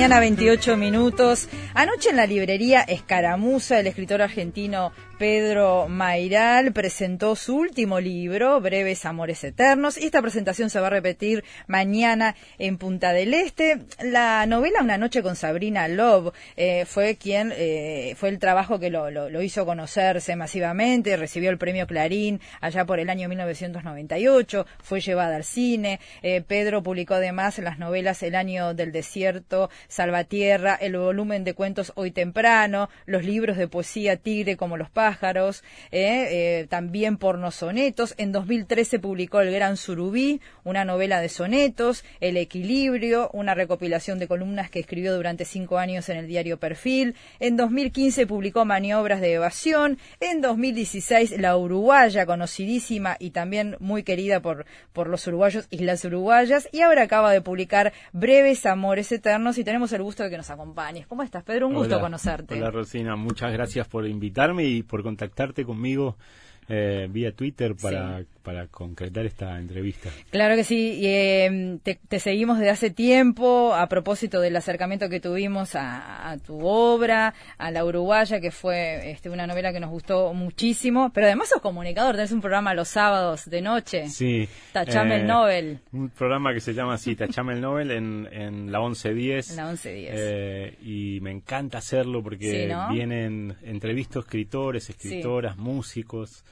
mañana, 28 minutos. Anoche en la librería Escaramuza, el escritor argentino Pedro Mairal presentó su último libro, Breves Amores Eternos, y esta presentación se va a repetir mañana en Punta del Este. La novela Una noche con Sabrina Love eh, fue quien eh, fue el trabajo que lo, lo, hizo conocerse masivamente, recibió el premio Clarín allá por el año 1998, fue llevada al cine. Eh, Pedro publicó además las novelas El año del desierto, Salvatierra, el volumen de cuentos Hoy temprano, los libros de poesía Tigre como los pájaros pájaros, eh, eh, también pornosonetos. En 2013 publicó El Gran Surubí, una novela de sonetos, El Equilibrio, una recopilación de columnas que escribió durante cinco años en el diario Perfil. En 2015 publicó Maniobras de Evasión. En 2016 La Uruguaya, conocidísima y también muy querida por, por los uruguayos y las uruguayas. Y ahora acaba de publicar Breves Amores Eternos y tenemos el gusto de que nos acompañes. ¿Cómo estás, Pedro? Un gusto conocerte. Hola, Rosina. Muchas gracias por invitarme y por contactarte conmigo eh, vía Twitter para, para concretar esta entrevista. Claro que sí, em, te, seguimos desde hace tiempo a propósito del acercamiento que tuvimos a, tu obra, a La Uruguaya, que fue este, una novela que nos gustó muchísimo, pero además sos comunicador, tenés un programa los sábados de noche. Sí. Tachame el eh, Nobel. Un programa que se llama así, Tachame el Nobel, en, en la 1110. La 1110. Eh, y me encanta hacerlo porque vienen entrevistos escritores, escritoras, músicos.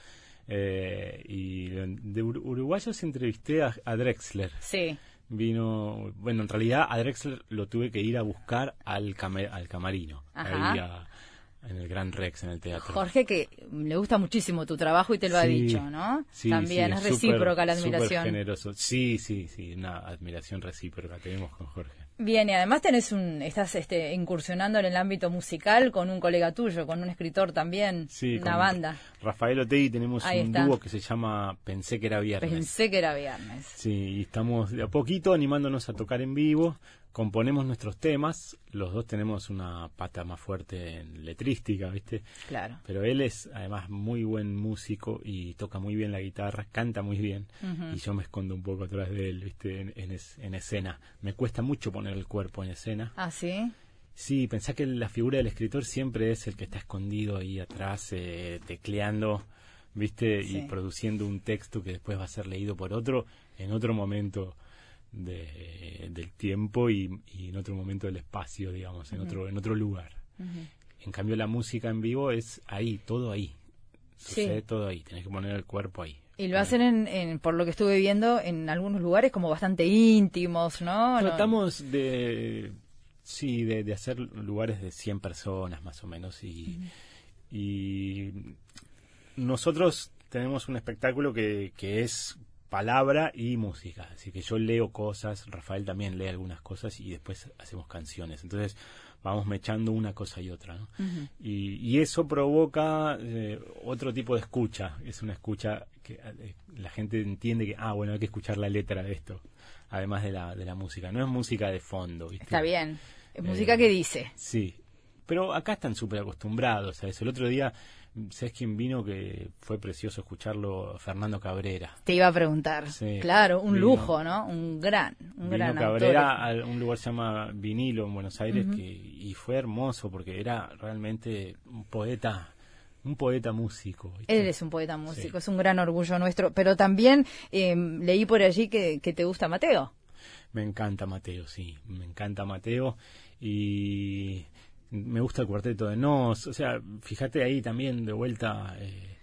Eh, y de uruguayos entrevisté a, Drexler. Sí. Vino, bueno, en realidad a Drexler lo tuve que ir a buscar al, al camarino, ahí en el Gran Rex, en el teatro. Jorge, que le gusta muchísimo tu trabajo y te lo ha dicho, ¿no? Sí, También es recíproca la admiración. generoso. Sí, sí, sí, una admiración recíproca tenemos con Jorge. Bien, y además tenés un, estás este, incursionando en el ámbito musical con un colega tuyo, con un escritor también, una banda. Rafael Otegi tenemos un dúo que se llama Pensé que era viernes. Pensé que era viernes. Sí, y estamos de a poquito animándonos a tocar en vivo, componemos nuestros temas, los dos tenemos una pata más fuerte en letrística, ¿viste? Claro. Pero él es además muy buen músico y toca muy bien la guitarra, canta muy bien y yo me escondo un poco atrás de él, ¿viste? En, en, escena. Me cuesta mucho poner el cuerpo en escena. Ah, sí. Sí, pensá que la figura del escritor siempre es el que está escondido ahí atrás, eh, tecleando, ¿viste? Y produciendo un texto que después va a ser leído por otro en otro momento de, del tiempo y, en otro momento del espacio, digamos, en, otro, en otro lugar. En cambio, la música en vivo es ahí, todo ahí. Sucede todo ahí, tenés que poner el cuerpo ahí. Y lo hacen, en, por lo que estuve viendo, en algunos lugares como bastante íntimos, ¿no? Tratamos de, sí, de, hacer lugares de 100 personas más o menos y, y nosotros tenemos un espectáculo que, que es palabra y música. Así que yo leo cosas, Rafael también lee algunas cosas y después hacemos canciones. Entonces vamos mechando una cosa y otra. ¿no? y, eso provoca eh, otro tipo de escucha. Es una escucha que eh, la gente entiende que, ah, bueno, hay que escuchar la letra de esto, además de la, de la música. No es música de fondo. Está bien. Es música que dice. Sí. Pero acá están súper acostumbrados a eso. El otro día ¿Sabes quién vino que fue precioso escucharlo? Fernando Cabrera. Te iba a preguntar. claro, un lujo, ¿no? Un gran, un vino Cabrera a un lugar que se llama Vinilo en Buenos Aires que, y fue hermoso porque era realmente un poeta un poeta músico. Él es un poeta músico, es un gran orgullo nuestro. Pero también em, leí por allí que, que, te gusta Mateo. Me encanta Mateo, sí, me encanta Mateo. Y me gusta el cuarteto de Nos, o sea, fíjate ahí también de vuelta eh,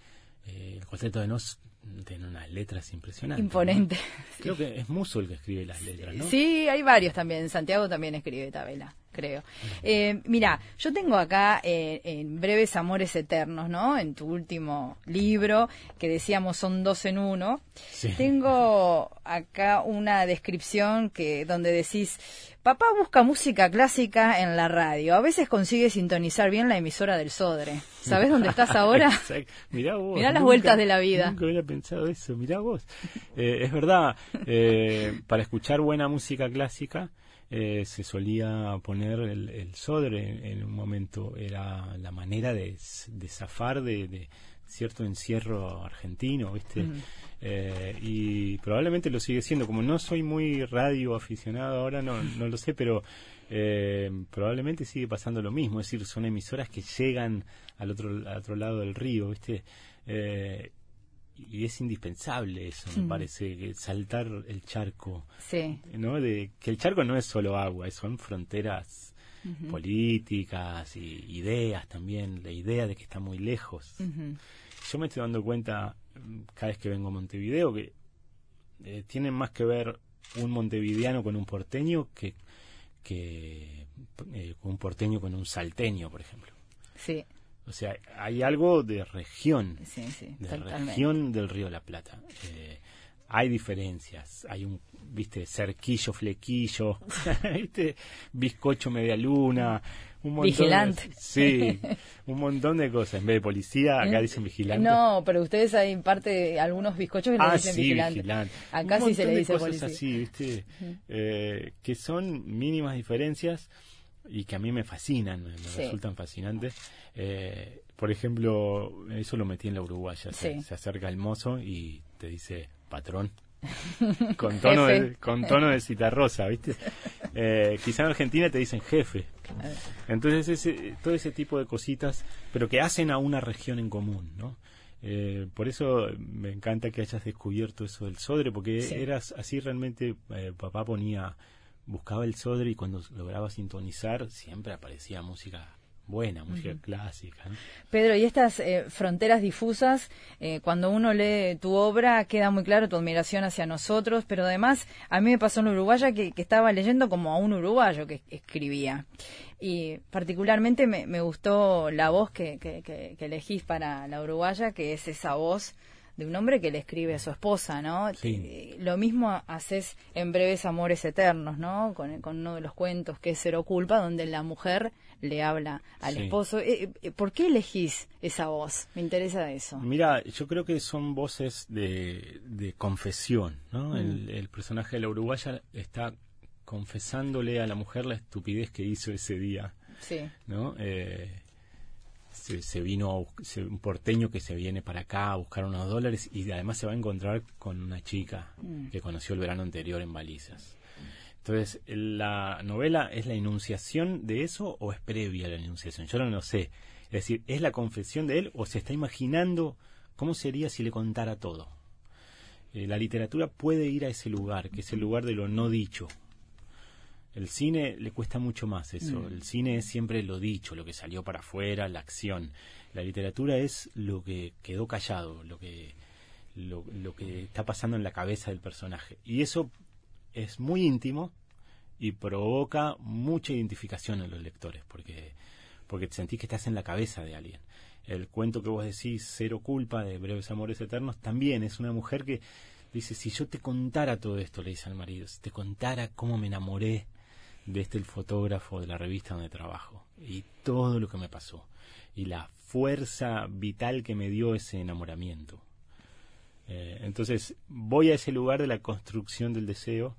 eh, el cuarteto de Nos tiene unas letras impresionantes. Imponente. Creo que es Muso el que escribe las letras, ¿no? Sí, hay varios también. Santiago también escribe tabela, creo. Eh, mira, yo tengo acá en Breves Amores Eternos, ¿no? En tu último libro, que decíamos son dos en uno. Tengo acá una descripción que donde decís Papá busca música clásica en la radio. A veces consigue sintonizar bien la emisora del Sodre. ¿Sabes dónde estás ahora? mirá vos. Mirá las vueltas de la vida. Nunca hubiera pensado eso. Mirá vos. Eh, es verdad. Eh, para escuchar buena música clásica eh, se solía poner el, Sodre en un momento. Era la manera de, zafar de, cierto encierro argentino, ¿viste? Eh, y probablemente lo sigue siendo. Como no soy muy radio aficionado ahora, no, no lo sé, pero eh, probablemente sigue pasando lo mismo, es decir, son emisoras que llegan al otro, al otro lado del río, ¿viste? Eh, y es indispensable eso, me parece, que saltar el charco, sí. ¿no? De, que el charco no es solo agua, son fronteras políticas y ideas también, la idea de que está muy lejos. Yo me estoy dando cuenta mm, cada vez que vengo a Montevideo que eh, tienen más que ver un montevideano con un porteño que, que eh, un porteño con un salteño, por ejemplo. Sí. O sea, hay algo de región, Sí, sí, de totalmente. región del Río de la Plata. Eh, hay diferencias, hay un, viste, cerquillo, flequillo, viste, bizcocho media luna, un montón Vigilante. De, sí, un montón de cosas. En vez de policía, acá ¿Eh? dicen vigilante. No, pero ustedes hay parte, algunos bizcochos que le Ah, dicen sí, vigilante. vigilante. Acá Un sí se le de dice cosas policía. así, ¿viste? Eh, que son mínimas diferencias y que a mí me fascinan, me, me Sí. resultan fascinantes. Eh, por ejemplo, eso lo metí en la uruguaya. Se, Sí. se acerca el mozo y te dice, patrón. con tono de, con tono de citarrosa, ¿viste? Eh, quizá en Argentina te dicen jefe. Entonces, ese, todo ese tipo de cositas, pero que hacen a una región en común, ¿no? Eh, por eso me encanta que hayas descubierto eso del sodre, porque Sí. eras así realmente, eh, papá ponía, buscaba el sodre y cuando lograba sintonizar siempre aparecía música buena, música clásica. ¿no? Pedro, y estas eh, fronteras difusas, eh, cuando uno lee tu obra, queda muy claro tu admiración hacia nosotros, pero además a mí me pasó en Uruguaya que, que estaba leyendo como a un uruguayo que escribía. Y particularmente me, me gustó la voz que- que elegís para la Uruguaya, que es esa voz de un hombre que le escribe a su esposa, ¿no? Sí. Eh, Lo mismo haces en Breves Amores Eternos, ¿no? Con, con uno de los cuentos que es Cero Culpa, donde la mujer le habla al Sí. esposo. Eh, eh, ¿Por qué elegís esa voz? Me interesa eso. Mira, yo creo que son voces de, de confesión, ¿no? Mm. El, el personaje de la uruguaya está confesándole a la mujer la estupidez que hizo ese día, Sí, ¿no? Eh, se, se vino a un porteño que se viene para acá a buscar unos dólares y además se va a encontrar con una chica Mm. que conoció el verano anterior en Balizas. Entonces, ¿la novela es la enunciación de eso o es previa a la enunciación? Yo no lo sé. Es decir, ¿es la confesión de él o se está imaginando cómo sería si le contara todo? Eh, la literatura puede ir a ese lugar, que es el lugar de lo no dicho. El cine le cuesta mucho más eso. Mm. El cine es siempre lo dicho, lo que salió para afuera, la acción. La literatura es lo que quedó callado, lo que, lo, lo que está pasando en la cabeza del personaje. Y eso es muy íntimo y provoca mucha identificación en los lectores, porque, porque te sentís que estás en la cabeza de alguien. El cuento que vos decís, Cero Culpa, de Breves Amores Eternos, también es una mujer que dice, si yo te contara todo esto, le dice al marido, si te contara cómo me enamoré de este el fotógrafo de la revista donde trabajo, y todo lo que me pasó, y la fuerza vital que me dio ese enamoramiento. Eh, entonces, voy a ese lugar de la construcción del deseo,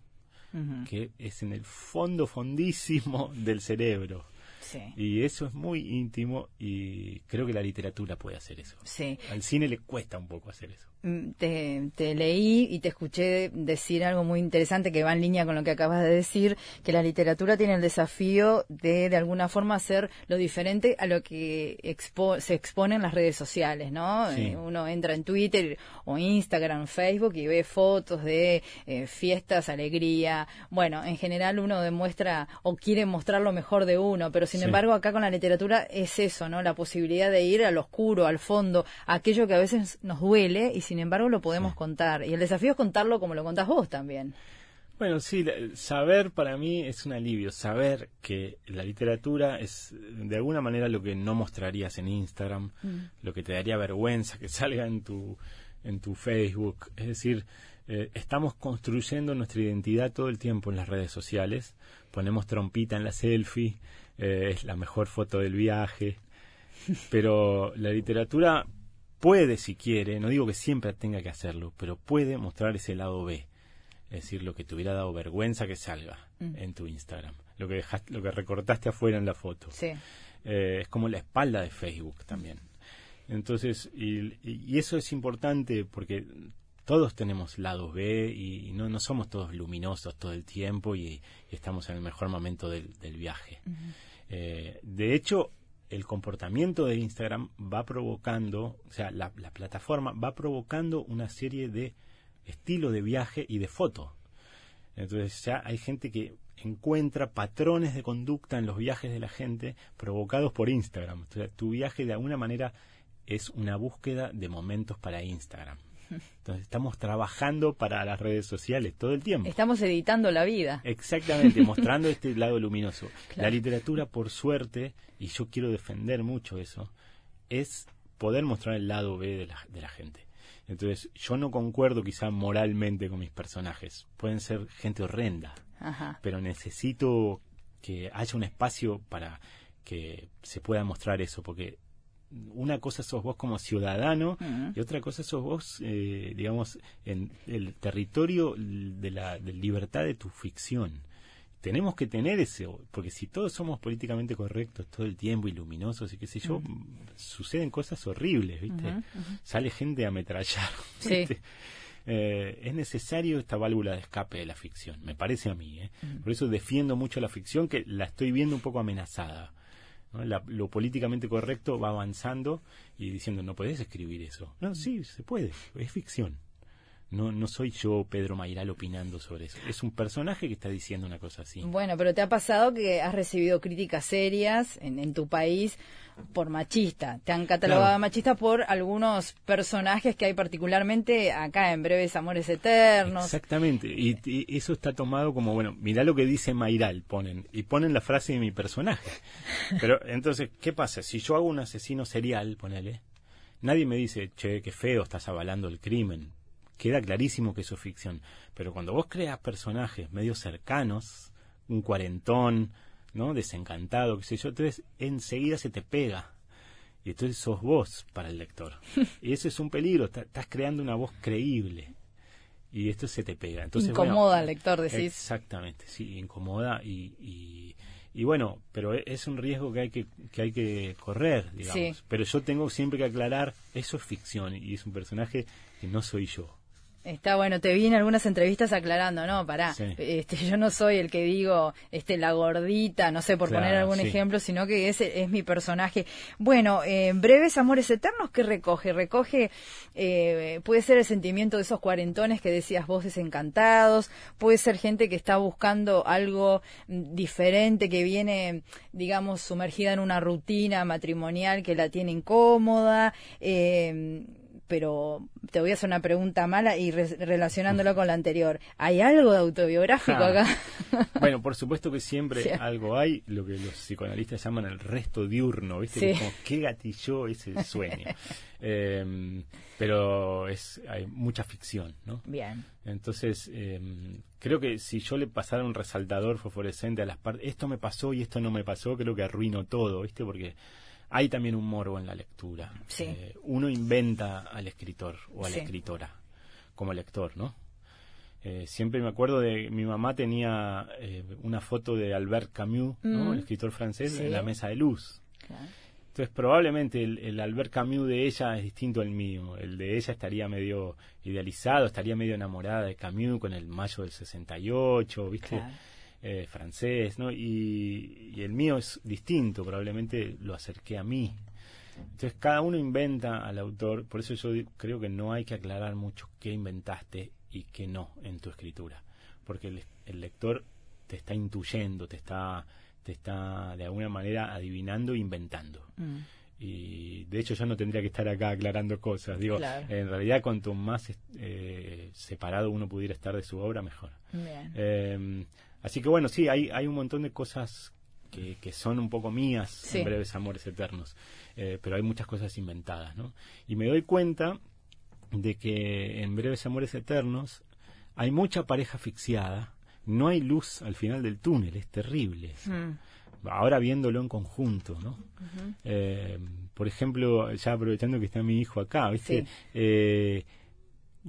que es en el fondo fondísimo del cerebro. sí, Y eso es muy íntimo y creo que la literatura puede hacer eso. sí. Al cine le cuesta un poco hacer eso. Mm, Te, te leí y te escuché decir algo muy interesante que va en línea con lo que acabas de decir, que la literatura tiene el desafío de de alguna forma hacer lo diferente a lo que expo- se expone en las redes sociales, ¿no? Sí. Eh, Uno entra en Twitter o Instagram, Facebook y ve fotos de eh, fiestas, alegría. Bueno, en general uno demuestra o quiere mostrar lo mejor de uno, pero sin Sí. embargo acá con la literatura es eso, ¿no? La posibilidad de ir al oscuro, al fondo, a aquello que a veces nos duele y sin embargo lo podemos Sí. contar. Y el desafío es contarlo como lo contás vos también. Bueno, sí, saber para mí es un alivio. Saber que la literatura es de alguna manera lo que no mostrarías en Instagram, lo que te daría vergüenza que salga en tu, en tu Facebook. Es decir, eh, estamos construyendo nuestra identidad todo el tiempo en las redes sociales. Ponemos trompita en la selfie, eh, es la mejor foto del viaje. Pero la literatura puede, si quiere, no digo que siempre tenga que hacerlo, pero puede mostrar ese lado B. Es decir, lo que te hubiera dado vergüenza que salga en tu Instagram. Lo que, dejaste, lo que recortaste afuera en la foto. Sí. Eh, es como la espalda de Facebook también. Entonces, y, y eso es importante porque todos tenemos lados B y, no, no somos todos luminosos todo el tiempo y, estamos en el mejor momento del, viaje. Eh, de hecho, el comportamiento de Instagram va provocando, o sea, la, la plataforma va provocando una serie de estilos de viaje y de foto. Entonces ya hay gente que encuentra patrones de conducta en los viajes de la gente provocados por Instagram. O tu viaje de alguna manera es una búsqueda de momentos para Instagram. Entonces estamos trabajando para las redes sociales todo el tiempo. Estamos editando la vida. Exactamente, mostrando este lado luminoso. La literatura, por suerte, y yo quiero defender mucho eso, es poder mostrar el lado B de la, de la gente. Entonces, yo no concuerdo quizá moralmente con mis personajes. Pueden ser gente horrenda, pero necesito que haya un espacio para que se pueda mostrar eso, porque una cosa sos vos como ciudadano y otra cosa sos vos, eh, digamos, en el territorio de la de libertad de tu ficción. Tenemos que tener ese, porque si todos somos políticamente correctos todo el tiempo y luminosos y qué sé yo, suceden cosas horribles, ¿viste? Sale gente a ametrallar. Eh, es necesario esta válvula de escape de la ficción, me parece a mí. ¿eh? Por eso defiendo mucho la ficción, que la estoy viendo un poco amenazada lo políticamente correcto va avanzando y diciendo, no puedes escribir eso. No, sí, se puede, es ficción. No, no soy yo, Pedro Mairal, opinando sobre eso. Es un personaje que está diciendo una cosa así. Bueno, pero te ha pasado que has recibido críticas serias en, en tu país por machista. Te han catalogado machista por algunos personajes que hay particularmente acá en Breves Amores Eternos. Exactamente. Y, eso está tomado como, bueno, mirá lo que dice Mairal, ponen. Y ponen la frase de mi personaje. Pero entonces, ¿qué pasa? Si yo hago un asesino serial, ponele, nadie me dice, che, qué feo, estás avalando el crimen queda clarísimo que eso es ficción. Pero cuando vos creas personajes medio cercanos, un cuarentón, ¿no? Desencantado, qué sé yo, entonces enseguida se te pega. Y entonces sos vos para el lector. Y eso es un peligro, estás creando una voz creíble. Y esto se te pega. Entonces, incomoda al lector, decís. Exactamente, sí, incomoda y, y, bueno, pero e, es un riesgo que hay que, que, hay que correr, digamos. Pero yo tengo siempre que aclarar, eso es ficción y es un personaje que no soy yo. Está bueno, te vi en algunas entrevistas aclarando, no, pará, este, yo no soy el que digo este, la gordita, no sé, por poner algún ejemplo, sino que ese es mi personaje. Bueno, eh, Breves Amores Eternos, ¿qué recoge? Recoge, eh, puede ser el sentimiento de esos cuarentones que decías vos desencantados, puede ser gente que está buscando algo mm, diferente, que viene, digamos, sumergida en una rutina matrimonial que la tiene incómoda, eh, pero te voy a hacer una pregunta mala y relacionándolo con la anterior. ¿Hay algo de autobiográfico ah. acá? bueno, por supuesto que siempre algo hay, lo que los psicoanalistas llaman el resto diurno, ¿viste? Como, ¿qué gatilló ese sueño? Em, pero es hay mucha ficción, ¿no? Bien. Entonces, em, creo que si yo le pasara un resaltador fosforescente a las partes, esto me pasó y esto no me pasó, creo que arruino todo, ¿viste? Porque hay también un morbo en la lectura. Eh, uno inventa al escritor o a la escritora como lector, ¿no? Eh, siempre me acuerdo de mi mamá tenía eh, una foto de Albert Camus, ¿no? Mm. el escritor francés, en la mesa de luz. Entonces probablemente el, Albert Camus de ella es distinto al mío. El de ella estaría medio idealizado, estaría medio enamorada de Camus con el mayo del 68, ¿viste? Eh, francés, ¿no? Y, el mío es distinto, probablemente lo acerqué a mí. Entonces cada uno inventa al autor, por eso yo creo que no hay que aclarar mucho qué inventaste y qué no en tu escritura, porque el, lector te está intuyendo, te está, te está de alguna manera adivinando e inventando. Mm. Y de hecho yo no tendría que estar acá aclarando cosas. Digo, en realidad cuanto más eh, separado uno pudiera estar de su obra, mejor. Eh, Así que bueno, sí, hay, hay un montón de cosas que, que son un poco mías en Breves Amores Eternos, eh, pero hay muchas cosas inventadas, ¿no? Y me doy cuenta de que en Breves Amores Eternos hay mucha pareja asfixiada, no hay luz al final del túnel, es terrible. Mm. Ahora viéndolo en conjunto, ¿no? Eh, por ejemplo, ya aprovechando que está mi hijo acá, ¿viste? Eh,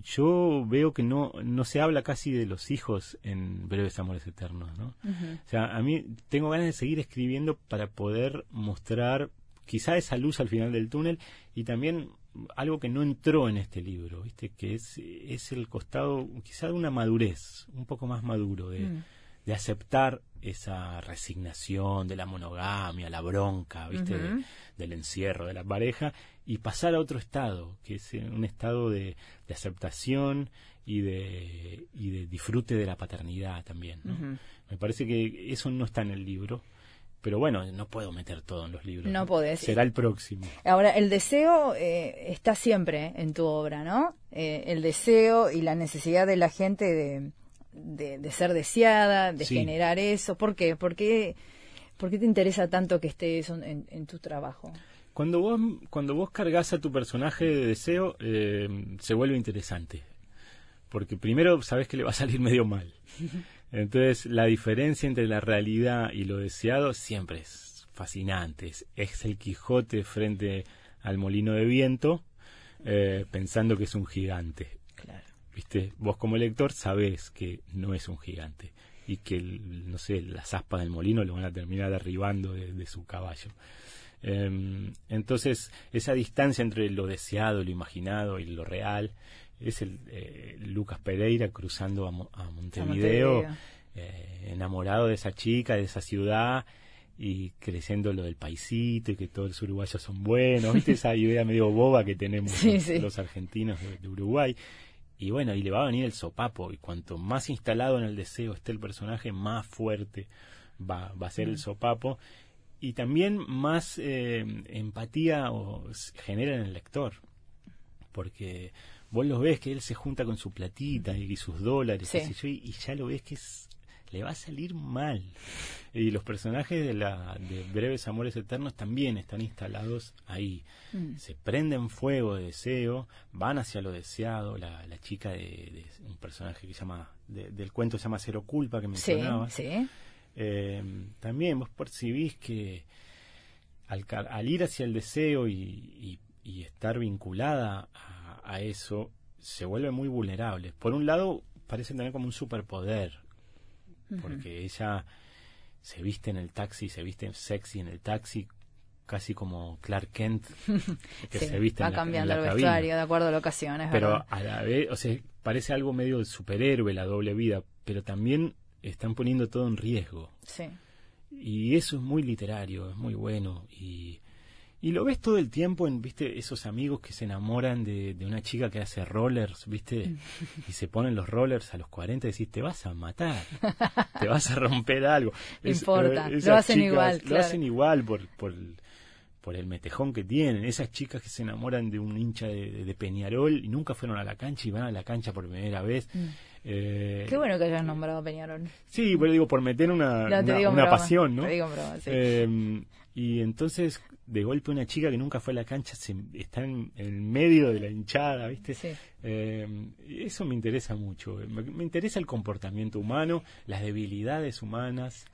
yo veo que no, no se habla casi de los hijos en Breves Amores Eternos, ¿no? O sea, a mí tengo ganas de seguir escribiendo para poder mostrar quizá esa luz al final del túnel y también algo que no entró en este libro, ¿viste? Que es, es el costado quizá de una madurez, un poco más maduro, de, Mm. De aceptar esa resignación de la monogamia, la bronca, ¿viste? De- del encierro de la pareja y pasar a otro estado, que es eh, un estado de, de aceptación y de, y de disfrute de la paternidad también. ¿no? Me parece que eso no está en el libro, pero bueno, no puedo meter todo en los libros. No podés. Será el próximo. Ahora, el deseo eh, está siempre en tu obra, ¿no? Eh, el deseo y la necesidad de la gente de, de, de ser deseada, de Sí. generar eso. ¿Por qué? ¿Por qué, por qué te interesa tanto que esté eso en, en tu trabajo? Cuando vos, cuando vos cargas a tu personaje de deseo, eh, se vuelve interesante. Porque primero sabes que le va a salir medio mal. Entonces, la diferencia entre la realidad y lo deseado siempre es fascinante. Es, es el Quijote frente al molino de viento, eh, pensando que es un gigante. ¿Viste? Vos como lector sabés que no es un gigante y que, el- no sé, las aspas del molino lo van a terminar derribando de, de su caballo. Em, entonces, esa distancia entre lo deseado, lo imaginado y lo real es el eh, Lucas Pereira cruzando a, Mo- a Montevideo, Montevideo. eh, enamorado de esa chica, de esa ciudad y creciendo lo del paisito y que todos los uruguayos son buenos, ¿viste? Esa idea medio boba que tenemos Sí, los, sí. los argentinos de, de Uruguay. Y bueno, y le va a venir el sopapo, y cuanto más instalado en el deseo esté el personaje, más fuerte va, va a ser Mm. el sopapo. Y también más eh, empatía o, genera en el lector. Porque vos lo ves que él se junta con su platita y, sus dólares, Sí. y, y ya lo ves que es- le va a salir mal. Y los personajes de, la, de Breves Amores Eternos también están instalados ahí Mm. se prenden fuego de deseo, van hacia lo deseado. La, la chica de, de un personaje que se llama, de- del cuento se llama Cero Culpa, que Sí, mencionaba. sí. Eh, también vos percibís que al, ir hacia el deseo y, y- y estar vinculada a, a eso, se vuelve muy vulnerable. Por un lado, parece tener como un superpoder, porque ella se viste en el taxi, se viste sexy en el taxi, casi como Clark Kent, que Sí, se viste va en la, en cambiando la el cabina. vestuario de acuerdo a la ocasión, es Pero verdad. a la vez, o sea, parece algo medio de superhéroe la doble vida, pero también están poniendo todo en riesgo. Sí. Y eso es muy literario, es muy bueno. Y, y lo ves todo el tiempo en, viste, esos amigos que se enamoran de, de una chica que hace rollers, viste, y se ponen los rollers a los 40 y decís, te vas a matar, te vas a romper algo. No importa, eh, lo hacen igual, Lo hacen igual por, por, por el metejón que tienen. Esas chicas que se enamoran de un hincha de, de- Peñarol y nunca fueron a la cancha y van a la cancha por primera vez. Eh, Mm. Qué bueno que hayas nombrado Peñarol. Sí, pero digo, por meter una, No, una, digo en una broma, pasión, ¿no? te digo broma, sí. Eh, y entonces, de golpe, una chica que nunca fue a la cancha se, está en, en medio de la hinchada, ¿viste? Sí. Eh, eso me interesa mucho. Me, me interesa el comportamiento humano, las debilidades humanas.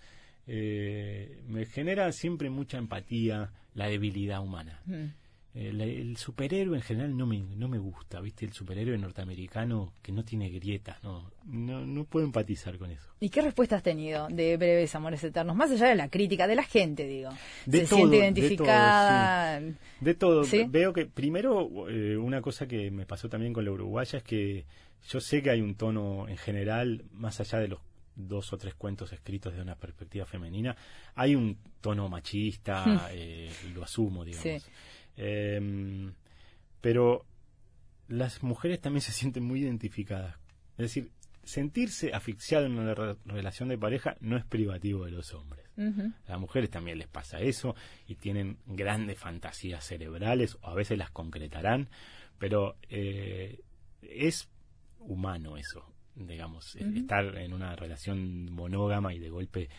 Eh, me genera siempre mucha empatía la debilidad humana. Mm. El, el superhéroe en general no me, no me gusta, ¿viste? El superhéroe norteamericano que no tiene grietas, no, no, no puedo empatizar con eso. ¿Y qué respuesta has tenido de Breves Amores Eternos? Más allá de la crítica de la gente, digo. De Se todo, siente de todo, identificada. De todo, ¿Sí? veo que primero eh, una cosa que me pasó también con la uruguaya es que yo sé que hay un tono en general, más allá de los dos o tres cuentos escritos de una perspectiva femenina, hay un tono machista, eh, lo asumo, digamos. Sí. Eh, pero las mujeres también se sienten muy identificadas. Es decir, sentirse asfixiado en una re- relación de pareja no es privativo de los hombres. A las mujeres también les pasa eso y tienen grandes fantasías cerebrales o a veces las concretarán, pero eh, es humano eso, digamos, estar en una relación monógama y de golpe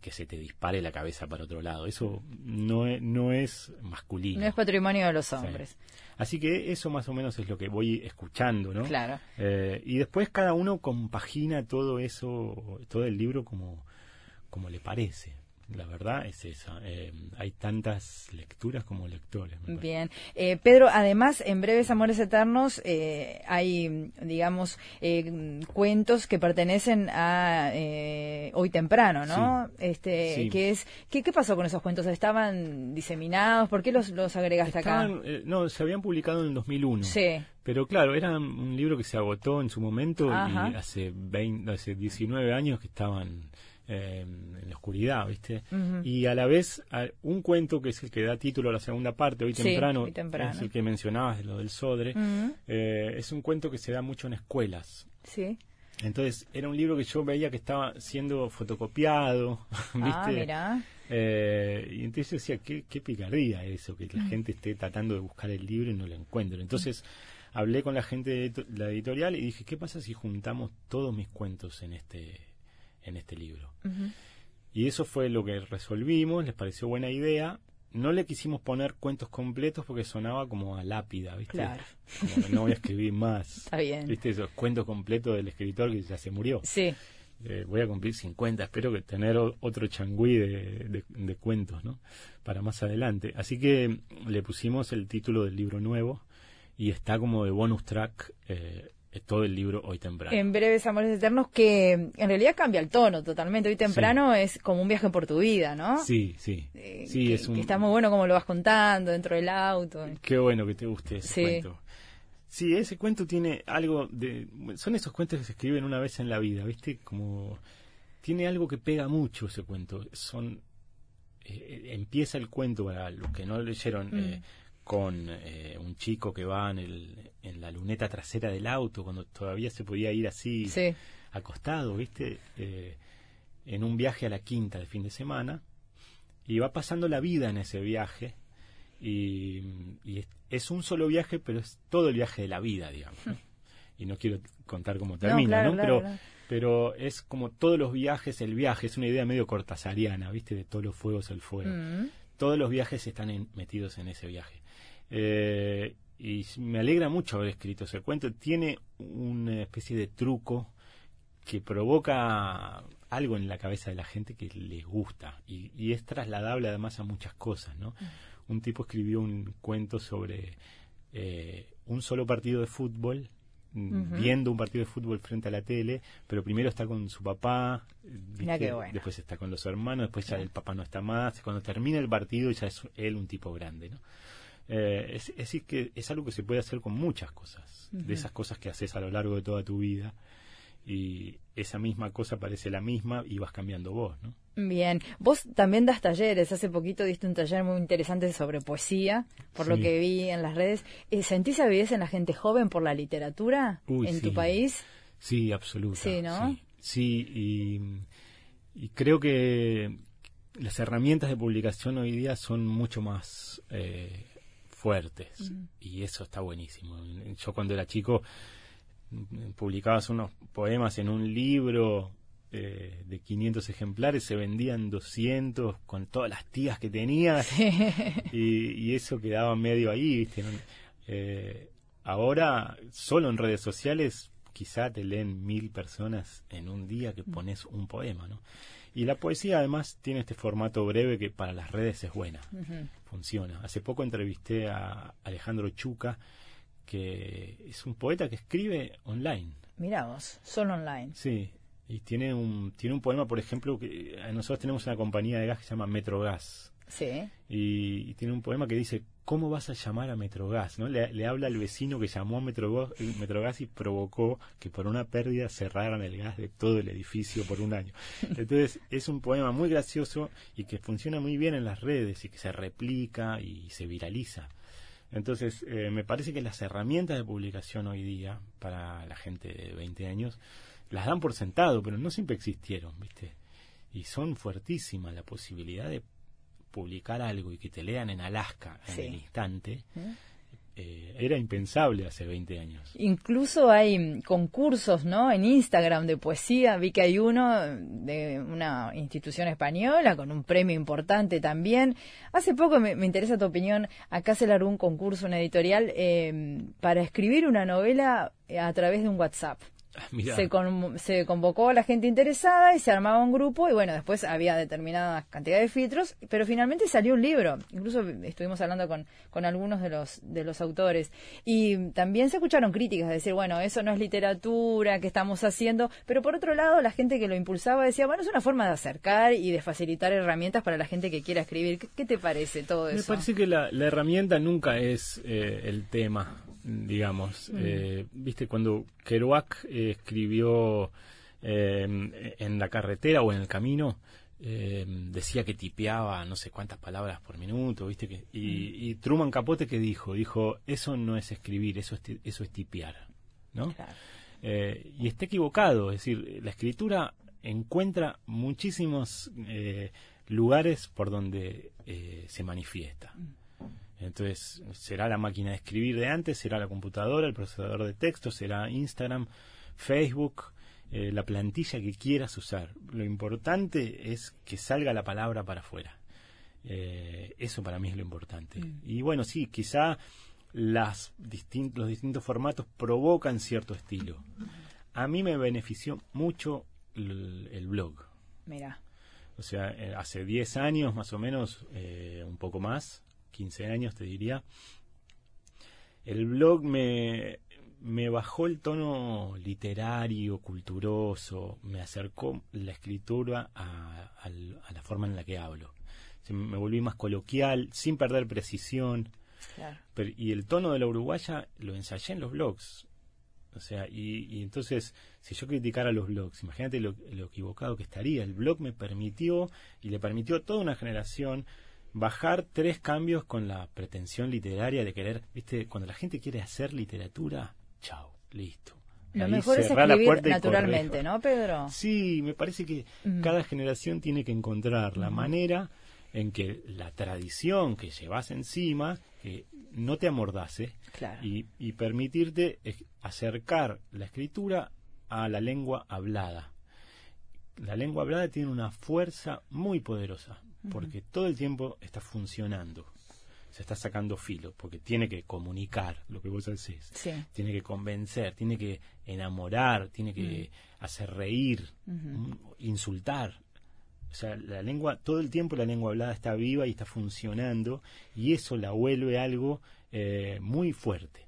que se te dispare la cabeza para otro lado. Eso no es, no es masculino. No es patrimonio de los Sí. hombres. Así que eso más o menos es lo que voy escuchando, ¿no? Claro. Eh, y después cada uno compagina todo eso, todo el libro como, como le parece. La verdad es esa. Eh, hay tantas lecturas como lectores. Bien. Eh, Pedro, además, en Breves Amores Eternos eh, hay, digamos, cuentos que pertenecen a Hoy Temprano, ¿no? Este, ¿qué, es, ¿qué, ¿Qué pasó con esos cuentos? ¿Estaban diseminados? ¿Por qué los, los agregaste acá? no, se habían publicado en el 2001. Sí. Pero claro, era un libro que se agotó en su momento y hace, 20, hace 19 años que estaban en la oscuridad, ¿viste? Y a la vez, un cuento que es el que da título a la segunda parte, hoy, temprano, es el que mencionabas de lo del Sodre, eh, es un cuento que se da mucho en escuelas. Sí. Entonces, era un libro que yo veía que estaba siendo fotocopiado, ah, ¿viste? Ah, eh, y entonces yo decía, qué, qué picardía eso, que la gente esté tratando de buscar el libro y no lo encuentro. Entonces, hablé con la gente de la editorial y dije, ¿qué pasa si juntamos todos mis cuentos en este en este libro. Y eso fue lo que resolvimos, les pareció buena idea. No le quisimos poner cuentos completos porque sonaba como a lápida, ¿viste? Claro. Como que no voy a escribir más. Está bien. ¿Viste? Esos cuentos completos del escritor que ya se murió. Sí. Eh, voy a cumplir 50, espero que tener otro changüí de, de, cuentos, ¿no? Para más adelante. Así que le pusimos el título del libro nuevo y está como de bonus track eh, todo el libro Hoy Temprano. En breves Amores Eternos, que en realidad cambia el tono totalmente. Hoy Temprano es como un viaje por tu vida, ¿no? Sí, sí. Eh, sí es un... está muy bueno como lo vas contando dentro del auto. Qué bueno que te guste ese cuento. Sí, ese cuento tiene algo de... Son esos cuentos que se escriben una vez en la vida, ¿viste? Como... Tiene algo que pega mucho ese cuento. Son... Eh, empieza el cuento, para los que no leyeron... Mm. Eh, con eh, un chico que va en, el, en la luneta trasera del auto, cuando todavía se podía ir así acostado, ¿viste? Eh, en un viaje a la quinta de fin de semana, y va pasando la vida en ese viaje, y, es, un solo viaje, pero es todo el viaje de la vida, digamos. y no quiero contar cómo termina, ¿no? pero, pero es como todos los viajes, el viaje, es una idea medio cortasariana, ¿viste? De todos los fuegos el fuego. Mm. Todos los viajes están metidos en ese viaje. Eh, y me alegra mucho haber escrito ese cuento. Tiene una especie de truco que provoca algo en la cabeza de la gente que les gusta y, es trasladable además a muchas cosas, ¿no? Mm. Un tipo escribió un cuento sobre eh, un solo partido de fútbol viendo un partido de fútbol frente a la tele, pero primero está con su papá, después está con los hermanos, después ya el papá no está más, cuando termina el partido ya es él un tipo grande, ¿no? Eh, es, decir, que es algo que se puede hacer con muchas cosas, de esas cosas que haces a lo largo de toda tu vida. Y esa misma cosa parece la misma y vas cambiando vos, ¿no? Bien, vos también das talleres. Hace poquito diste un taller muy interesante sobre poesía, por lo que vi en las redes. Eh, ¿Sentís avidez en la gente joven por la literatura en tu país? Sí, absoluta. Sí, ¿no? Sí, y, y, creo que las herramientas de publicación hoy día son mucho más eh, fuertes. Y eso está buenísimo. Yo cuando era chico publicabas unos poemas en un libro eh, de 500 ejemplares, se vendían 200 con todas las tías que tenías y, eso quedaba medio ahí, ¿viste? Eh, ahora, solo en redes sociales, quizá te leen mil personas en un día que pones un poema, ¿no? Y la poesía además tiene este formato breve que para las redes es buena, funciona. Hace poco entrevisté a Alejandro Chuca, que es un poeta que escribe online. Mira vos, solo online. Sí, y tiene un, tiene un poema, por ejemplo, que nosotros tenemos una compañía de gas que se llama Metrogas. Sí. Y, tiene un poema que dice, ¿cómo vas a llamar a Metrogas? ¿no? Le, habla al vecino que llamó a Metrogas, Metrogas y provocó que por una pérdida cerraran el gas de todo el edificio por un año. Entonces es un poema muy gracioso y que funciona muy bien en las redes y que se replica y se viraliza. Entonces, eh, me parece que las herramientas de publicación hoy día, para la gente de 20 años, las dan por sentado, pero no siempre existieron, ¿viste? Y son fuertísimas la posibilidad de publicar algo y que te lean en Alaska en el instante. ¿Eh? Eh, era impensable hace 20 años. Incluso hay concursos, ¿no? En Instagram de poesía. Vi que hay uno de una institución española con un premio importante también. Hace poco me, interesa tu opinión. Acá se largó un concurso, una editorial, eh, para escribir una novela a través de un WhatsApp. se, se, convocó a la gente interesada y se armaba un grupo y bueno, después había determinada cantidad de filtros, pero finalmente salió un libro. Incluso estuvimos hablando con, con algunos de los, de los autores. Y también se escucharon críticas de decir, bueno, eso no es literatura que estamos haciendo, pero por otro lado la gente que lo impulsaba decía, bueno, es una forma de acercar y de facilitar herramientas para la gente que quiera escribir. ¿Qué, te parece todo eso? Me parece que la, herramienta nunca es eh, el tema digamos. Mm. Eh, Viste, cuando Kerouac eh, escribió eh, en la carretera o en el camino, decía que tipeaba no sé cuántas palabras por minuto, ¿viste? Que, y, mm. Truman Capote que dijo, dijo, eso no es escribir, eso es, eso es tipear, ¿no? y está equivocado, es decir, la escritura encuentra muchísimos lugares por donde se manifiesta. Mm. Entonces, será la máquina de escribir de antes, será la computadora, el procesador de texto, será Instagram, Facebook, eh, la plantilla que quieras usar. Lo importante es que salga la palabra para afuera. Eh, eso para mí es lo importante. Mm. Y bueno, sí, quizá las los distintos formatos provocan cierto estilo. A mí me benefició mucho el, blog. Mira. O sea, eh, hace 10 años más o menos, un poco más, 15 años, te diría, el blog me, me bajó el tono literario, culturoso, me acercó la escritura a, la forma en la que hablo. me volví más coloquial, sin perder precisión. y el tono de la uruguaya lo ensayé en los blogs. O sea, y, entonces, si yo criticara los blogs, imagínate lo, lo, equivocado que estaría. El blog me permitió y le permitió a toda una generación bajar tres cambios con la pretensión literaria de querer, viste, cuando la gente quiere hacer literatura, chao, listo. Lo mejor es escribir naturalmente, ¿no, Pedro? Sí, me parece que mm. cada generación tiene que encontrar la manera en que la tradición que llevas encima que no te amordace y, y permitirte acercar la escritura a la lengua hablada. La lengua hablada tiene una fuerza muy poderosa, porque todo el tiempo está funcionando. Se está sacando filo, porque tiene que comunicar lo que vos decís. Tiene que convencer, tiene que enamorar, tiene que hacer reír, mm, insultar. O sea, la lengua, todo el tiempo la lengua hablada está viva y está funcionando, y eso la vuelve algo eh, muy fuerte.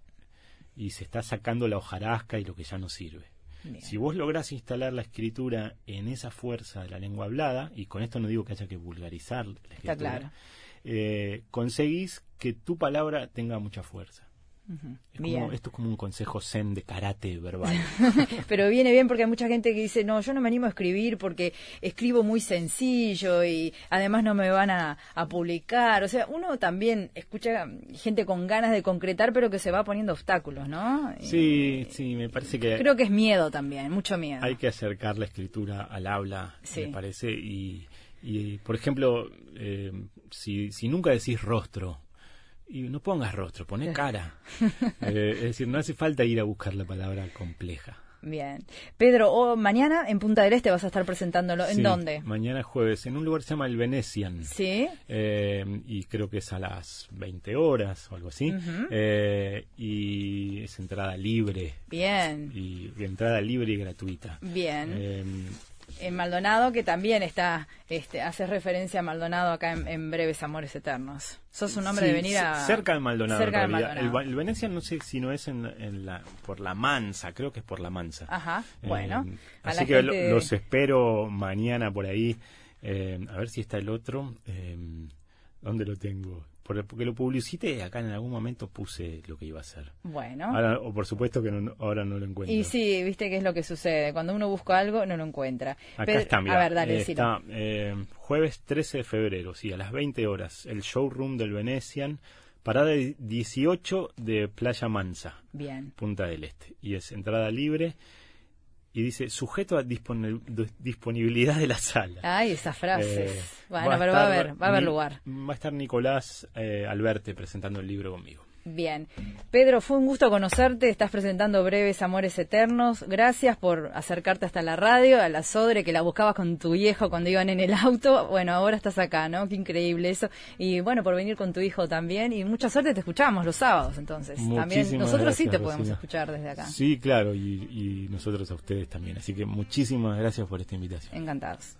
Y se está sacando la hojarasca y lo que ya no sirve. Si vos lográs instalar la escritura en esa fuerza de la lengua hablada, y con esto no digo que haya que vulgarizar la escritura, eh, conseguís que tu palabra tenga mucha fuerza esto es como un consejo zen de karate verbal. Pero viene bien porque hay mucha gente que dice, no, yo no me animo a escribir porque escribo muy sencillo y además no me van a, publicar. O sea, uno también escucha gente con ganas de concretar, pero que se va poniendo obstáculos, ¿no? Sí, sí, me parece que... Creo que es miedo también, mucho miedo. Hay que acercar la escritura al habla, me parece, y, y por ejemplo, eh, si, si nunca decís rostro, y no pongas rostro, pone cara. Eh, es decir, no hace falta ir a buscar la palabra compleja. Bien. Pedro, o mañana en Punta del Este vas a estar presentándolo. ¿En dónde? Mañana jueves, en un lugar que se llama El Venetian. Sí. Eh, y creo que es a las 20 horas o algo así. Eh, y es entrada libre. Bien. Y, entrada libre y gratuita. Bien en Maldonado, que también está, este, hace referencia a Maldonado acá en, Breves Amores Eternos. Sos un hombre de venir a... Cerca de Maldonado. Cerca de Maldonado. El, Venecia no sé si no es en, la, por la Mansa, creo que es por la Mansa. Ajá, bueno. Eh, así que los espero mañana por ahí. Eh, a ver si está el otro. Eh, ¿Dónde lo tengo? porque lo publicité, acá en algún momento puse lo que iba a hacer. Bueno. o por supuesto que ahora no lo encuentro. Y sí, viste qué es lo que sucede. Cuando uno busca algo, no lo encuentra. Acá está, mira, A ver, dale, Está eh, jueves 13 de febrero, sí, a las 20 horas, el showroom del Venetian, parada 18 de Playa Mansa. Bien. Punta del Este. Y es entrada libre y dice sujeto a disponibilidad de la sala. Ay, esas frases. Eh, bueno, pero va a haber, va a haber lugar. Va a estar Nicolás eh, Alberte presentando el libro conmigo. Bien. Pedro, fue un gusto conocerte. Estás presentando Breves Amores Eternos. Gracias por acercarte hasta la radio, a la Sodre, que la buscabas con tu viejo cuando iban en el auto. Bueno, ahora estás acá, ¿no? Qué increíble eso. Y bueno, por venir con tu hijo también. Y mucha suerte, te escuchamos los sábados, entonces. también nosotros sí te podemos escuchar desde acá. Sí, claro, y nosotros a ustedes también. Así que muchísimas gracias por esta invitación. Encantados.